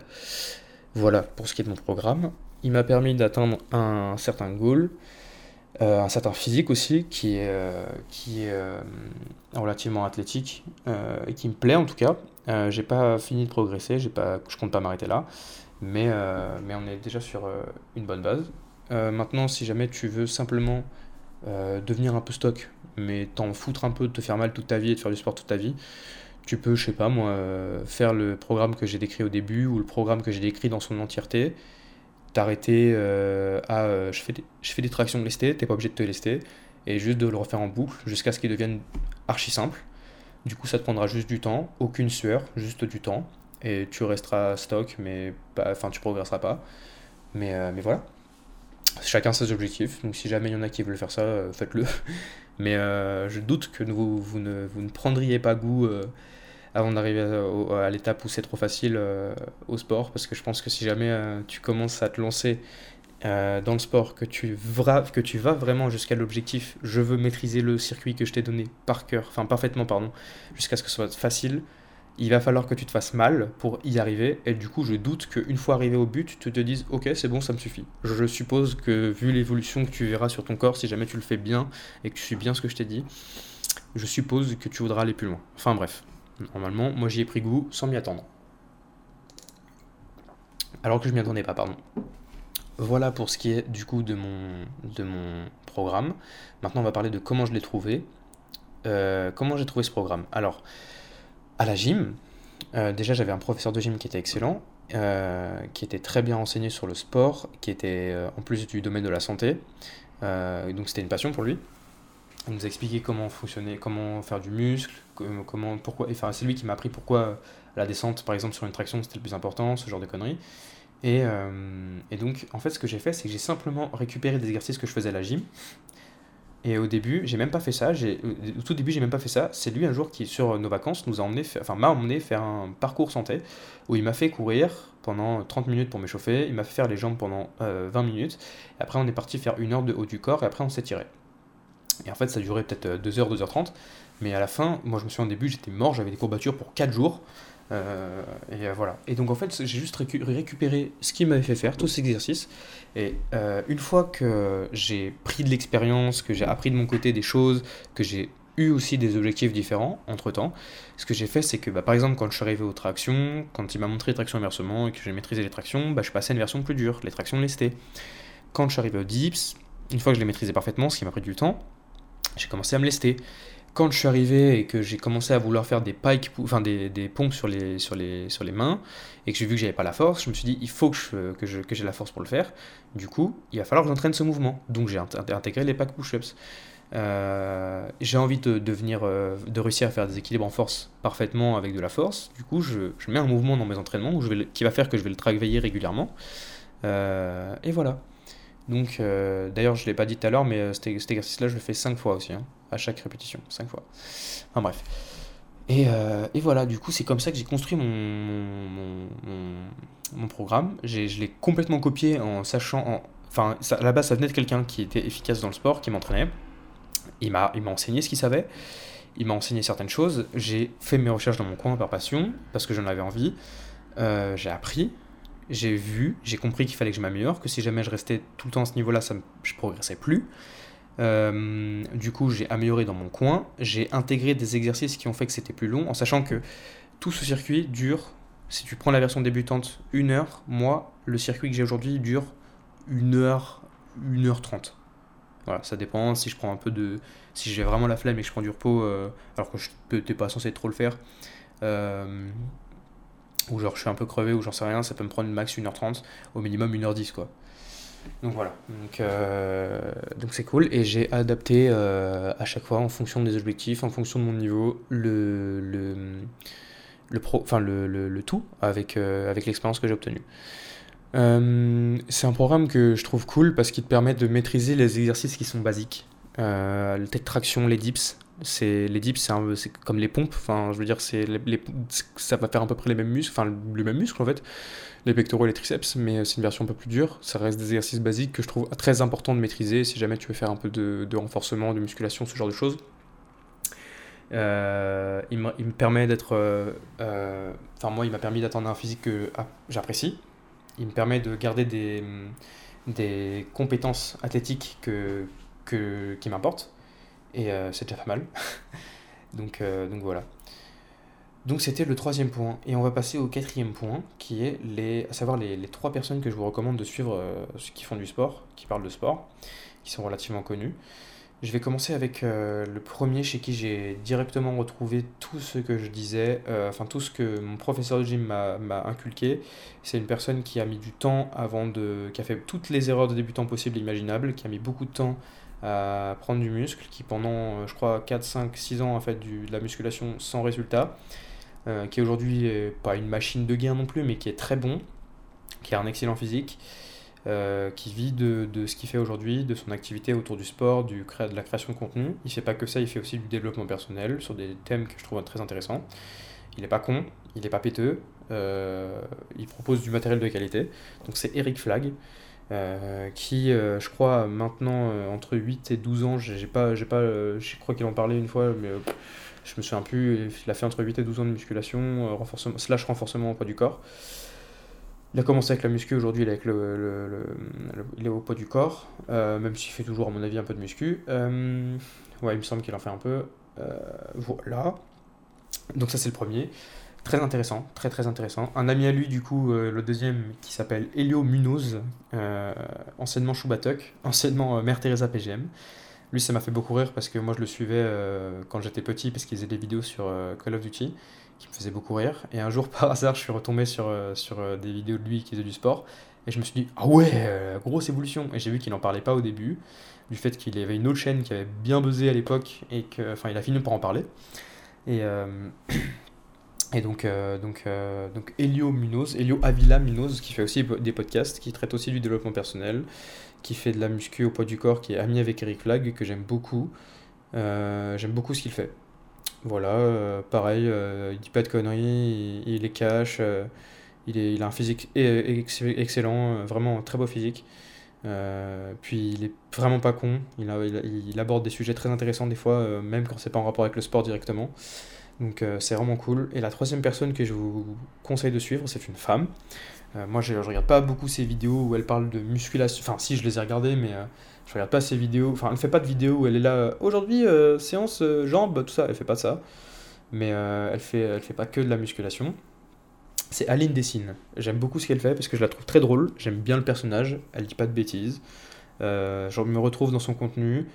Voilà pour ce qui est de mon programme. Il m'a permis d'atteindre un certain goal, un certain physique aussi, qui est, relativement athlétique et qui me plaît en tout cas. j'ai pas fini de progresser, j'ai pas, je compte pas m'arrêter là, mais, on est déjà sur une bonne base. Maintenant, si jamais tu veux simplement euh, devenir un peu stock, mais t'en foutre un peu de te faire mal toute ta vie et de faire du sport toute ta vie, tu peux, je sais pas moi, euh, faire le programme que j'ai décrit au début ou le programme que j'ai décrit dans son entièreté, t'arrêter à je, fais des, je fais des tractions lestées, t'es pas obligé de te lester, et juste de le refaire en boucle jusqu'à ce qu'il devienne archi simple. Du coup, ça te prendra juste du temps, aucune sueur, juste du temps, et tu resteras stock, mais enfin, tu progresseras pas. Mais, mais voilà chacun ses objectifs. Donc si jamais il y en a qui veulent faire ça, euh, faites-le. Mais euh, je doute que vous, ne, vous ne prendriez pas goût euh, avant d'arriver à, l'étape où c'est trop facile au sport. Parce que je pense que si jamais tu commences à te lancer dans le sport, que tu, que tu vas vraiment jusqu'à l'objectif, je veux maîtriser le circuit que je t'ai donné par cœur, enfin parfaitement, pardon, jusqu'à ce que ce soit facile, il va falloir que tu te fasses mal pour y arriver. Et du coup, je doute qu'une fois arrivé au but, tu te dises Ok, c'est bon, ça me suffit. Je suppose que, vu l'évolution que tu verras sur ton corps, si jamais tu le fais bien et que tu suis bien ce que je t'ai dit, je suppose que tu voudras aller plus loin. Enfin bref, normalement, moi j'y ai pris goût sans m'y attendre. Alors que je m'y attendais pas, pardon. Voilà pour ce qui est du coup de mon, de mon programme. Maintenant, on va parler de comment je l'ai trouvé. Euh, comment j'ai trouvé ce programme? Alors, à la gym, euh, déjà j'avais un professeur de gym qui était excellent, euh, qui était très bien renseigné sur le sport, qui était euh, en plus du domaine de la santé. donc c'était une passion pour lui. Il nous a expliqué comment fonctionner, comment faire du muscle, comment, pourquoi. Enfin, c'est lui qui m'a appris pourquoi la descente, par exemple, sur une traction, c'était le plus important, ce genre de conneries. Et, et donc, en fait, ce que j'ai fait, c'est que j'ai simplement récupéré des exercices que je faisais à la gym, et au début, j'ai même pas fait ça. Au tout début, j'ai même pas fait ça. C'est lui un jour qui, sur nos vacances, nous a emmené, enfin m'a emmené faire un parcours santé où il m'a fait courir pendant 30 minutes pour m'échauffer. Il m'a fait faire les jambes pendant 20 euh, minutes. Et après, on est parti faire une heure de haut du corps et après, on s'est tiré. Et en fait, ça durait peut-être 2h, euh, 2h30. Mais à la fin, moi, je me souviens au début, j'étais mort. J'avais des courbatures pour 4 jours. et voilà. Et donc en fait, j'ai juste récupéré ce qui m'avait fait faire, tous ces exercices. Et une fois que j'ai pris de l'expérience, que j'ai appris de mon côté des choses, que j'ai eu aussi des objectifs différents entre temps. Ce que j'ai fait, c'est que bah, par exemple, quand je suis arrivé aux tractions, quand il m'a montré les tractions inversement et que j'ai maîtrisé les tractions, bah, je passais à une version plus dure, les tractions lestées. Quand je suis arrivé aux dips, une fois que je les maîtrisais parfaitement, ce qui m'a pris du temps, j'ai commencé à me lester. Quand je suis arrivé et que j'ai commencé à vouloir faire des pikes, enfin des, des, pompes sur les, sur, les, sur les mains, et que j'ai vu que j'avais pas la force, je me suis dit, il faut que, je, que, j'ai la force pour le faire. Du coup, il va falloir que j'entraîne ce mouvement. Donc j'ai intégré les pike push-ups. Euh, j'ai envie de, devenir, euh, de réussir à faire des équilibres en force parfaitement avec de la force. Du coup, je, je mets un mouvement dans mes entraînements qui va faire que je vais le travailler régulièrement. Euh, et voilà. Donc, d'ailleurs, je ne l'ai pas dit tout à l'heure, mais cet, exercice-là, je le fais 5 fois aussi, hein, à chaque répétition, 5 fois. Enfin bref. Et, et, voilà, du coup, c'est comme ça que j'ai construit mon, mon, mon, programme. Je l'ai complètement copié en sachant. enfin, à la base, ça venait de quelqu'un qui était efficace dans le sport, qui m'entraînait. Il m'a enseigné ce qu'il savait, il m'a enseigné certaines choses, j'ai fait mes recherches dans mon coin par passion, parce que j'en avais envie, euh, j'ai appris, j'ai vu, j'ai compris qu'il fallait que je m'améliore, que si jamais je restais tout le temps à ce niveau-là, ça, je progressais plus. Euh, du coup, j'ai amélioré dans mon coin, j'ai intégré des exercices qui ont fait que c'était plus long, en sachant que tout ce circuit dure, si tu prends la version débutante, une heure. Moi, le circuit que j'ai aujourd'hui dure une heure, une heure trente. Voilà, ça dépend si je prends un peu de. Si j'ai vraiment la flemme et que je prends du repos, euh, alors que je n'étais pas censé trop le faire, euh, ou genre je suis un peu crevé ou j'en sais rien, ça peut me prendre max 1h30, au minimum 1h10 quoi. Donc voilà, donc euh, donc c'est cool et j'ai adapté à chaque fois en fonction des objectifs, en fonction de mon niveau, le, le, le, pro, enfin le, le, tout avec, avec l'expérience que j'ai obtenue. Euh, c'est un programme que je trouve cool parce qu'il te permet de maîtriser les exercices qui sont basiques. Euh, le tech traction, les dips, c'est les dips, c'est comme les pompes. Enfin, je veux dire, c'est les, ça va faire à peu près les mêmes muscles, enfin le même muscle en fait, les pectoraux et les triceps, mais c'est une version un peu plus dure. Ça reste des exercices basiques que je trouve très important de maîtriser si jamais tu veux faire un peu de, renforcement, de musculation, ce genre de choses. Euh, il, il, me, permet d'être. Enfin, moi, il m'a permis d'atteindre un physique que ah, j'apprécie il me permet de garder des, des compétences athlétiques que, que, qui m'importent. Et euh, c'est déjà pas mal. donc, euh, donc voilà. Donc c'était le troisième point. Et on va passer au quatrième point, qui est les, à savoir les, les trois personnes que je vous recommande de suivre euh, qui font du sport, qui parlent de sport, qui sont relativement connus. Je vais commencer avec euh, le premier chez qui j'ai directement retrouvé tout ce que je disais, enfin tout ce que mon professeur de gym m'a inculqué. C'est une personne qui a mis du temps avant de. qui a fait toutes les erreurs de débutant possibles et imaginables, qui a mis beaucoup de temps à prendre du muscle, qui pendant, euh, je crois, 4, 5, 6 ans a fait du, de la musculation sans résultat, qui aujourd'hui pas une machine de gain non plus, mais qui est très bon, qui a un excellent physique. Euh, qui vit de, de ce qu'il fait aujourd'hui, de son activité autour du sport, du de la création de contenu. Il fait pas que ça, il fait aussi du développement personnel sur des thèmes que je trouve très intéressants. Il n'est pas con, il n'est pas péteux, euh, il propose du matériel de qualité. Donc c'est Eric Flag. Euh, qui, je crois, maintenant, entre 8 et 12 ans, j'ai pas, j'ai pas, je crois qu'il en parlait une fois, mais je me souviens plus, il a fait entre 8 et 12 ans de musculation, renforcement, slash renforcement au poids du corps. Il a commencé avec la muscu, aujourd'hui il est, avec le, il est au poids du corps, euh, même s'il fait toujours à mon avis un peu de muscu. Euh, ouais, il me semble qu'il en fait un peu. Euh, voilà. Donc ça c'est le premier. Très intéressant, très très intéressant. Un ami à lui du coup, le deuxième qui s'appelle Elio Munoz, anciennement Choubatok, anciennement Mère Teresa PGM. Lui ça m'a fait beaucoup rire parce que moi je le suivais quand j'étais petit parce qu'il faisait des vidéos sur Call of Duty qui me faisait beaucoup rire. Et un jour, par hasard, je suis retombé sur, euh, sur euh, des vidéos de lui qui faisait du sport. Et je me suis dit, ah ouais, euh, grosse évolution. Et j'ai vu qu'il n'en parlait pas au début, du fait qu'il avait une autre chaîne qui avait bien buzzé à l'époque, et que, a fini par en parler. et donc, donc, donc, Elio Munoz, Elio Avila Munoz, qui fait aussi des podcasts, qui traite aussi du développement personnel, qui fait de la muscu au poids du corps, qui est ami avec Eric Flag, que j'aime beaucoup. j'aime beaucoup ce qu'il fait. Voilà, euh, pareil, euh, il dit pas de conneries, il, est cash, euh, il, est, il a un physique excellent, vraiment très beau physique. puis il est vraiment pas con, il, il, aborde des sujets très intéressants des fois, même quand c'est pas en rapport avec le sport directement. Donc c'est vraiment cool. Et la troisième personne que je vous conseille de suivre, c'est une femme. moi, je, je regarde pas beaucoup ses vidéos où elle parle de musculation. Enfin, si, je les ai regardées, mais je regarde pas ses vidéos. Enfin, elle fait pas de vidéos où elle est là. Aujourd'hui, séance jambes, tout ça. Elle fait pas ça. Mais elle fait, elle fait pas que de la musculation c'est Aline Dessine. J'aime beaucoup ce qu'elle fait parce que je la trouve très drôle, j'aime bien le personnage, elle dit pas de bêtises. Euh, je me retrouve dans son contenu.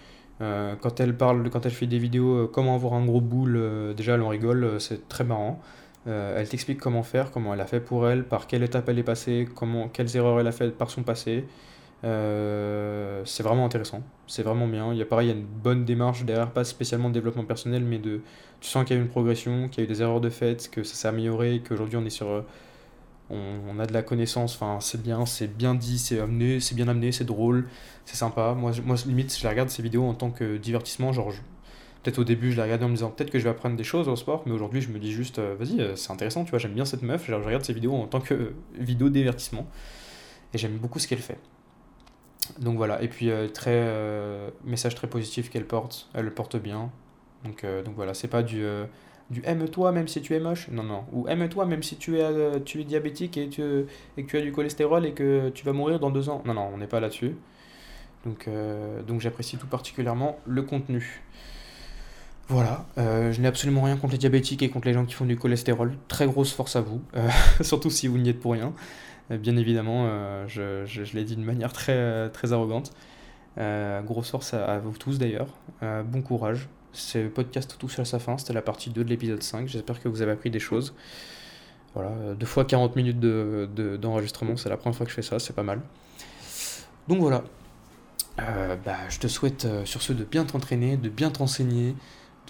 Euh, quand elle parle, quand elle fait des vidéos, euh, comment avoir un gros boule, déjà elle en rigole, c'est très marrant. elle t'explique comment faire, comment elle a fait pour elle, par quelle étape elle est passée, comment, quelles erreurs elle a fait par son passé. Euh, c'est vraiment intéressant, c'est vraiment bien. Il y a pareil, il y a une bonne démarche derrière, pas spécialement de développement personnel, mais de, tu sens qu'il y a eu une progression, qu'il y a eu des erreurs de fait, que ça s'est amélioré, qu'aujourd'hui on est sur, euh, on, a de la connaissance. C'est bien, c'est bien dit, c'est amené, c'est bien amené, c'est drôle, c'est sympa. Moi, moi, limite, je regarde ces vidéos en tant que divertissement, genre. Peut-être au début, je la regardais en me disant peut-être que je vais apprendre des choses au sport, mais aujourd'hui, je me dis juste, euh, vas-y, c'est intéressant, tu vois, j'aime bien cette meuf, je regarde ces vidéos en tant que vidéo divertissement, et j'aime beaucoup ce qu'elle fait. Donc voilà, et puis euh, euh, message très positif qu'elle porte, elle le porte bien. Donc, euh, donc voilà, c'est pas du, du aime-toi même si tu es moche, non, non. Ou aime-toi même si tu es, tu es diabétique et, tu, et que tu as du cholestérol et que tu vas mourir dans deux ans. Non, non, on n'est pas là-dessus. Donc, donc j'apprécie tout particulièrement le contenu. Voilà, je n'ai absolument rien contre les diabétiques et contre les gens qui font du cholestérol. Très grosse force à vous, surtout si vous n'y êtes pour rien. Euh, bien évidemment, euh, je, je, l'ai dit d'une manière très, très arrogante. Euh, grosse force à, vous tous d'ailleurs. bon courage. Ce podcast touche à sa fin. C'était la partie 2 de l'épisode 5. J'espère que vous avez appris des choses. Voilà, deux fois 40 minutes d'enregistrement, de, c'est la première fois que je fais ça, c'est pas mal. Donc voilà, bah, je te souhaite sur ce de bien t'entraîner, de bien t'enseigner,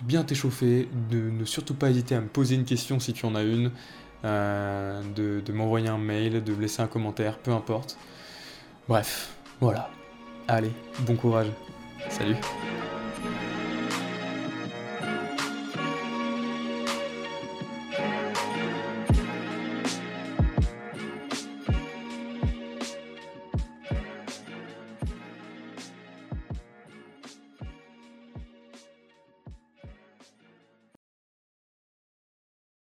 de bien t'échauffer, de ne surtout pas hésiter à me poser une question si tu en as une, euh, de, de m'envoyer un mail, de me laisser un commentaire, peu importe. Bref, voilà. Allez, bon courage. Salut.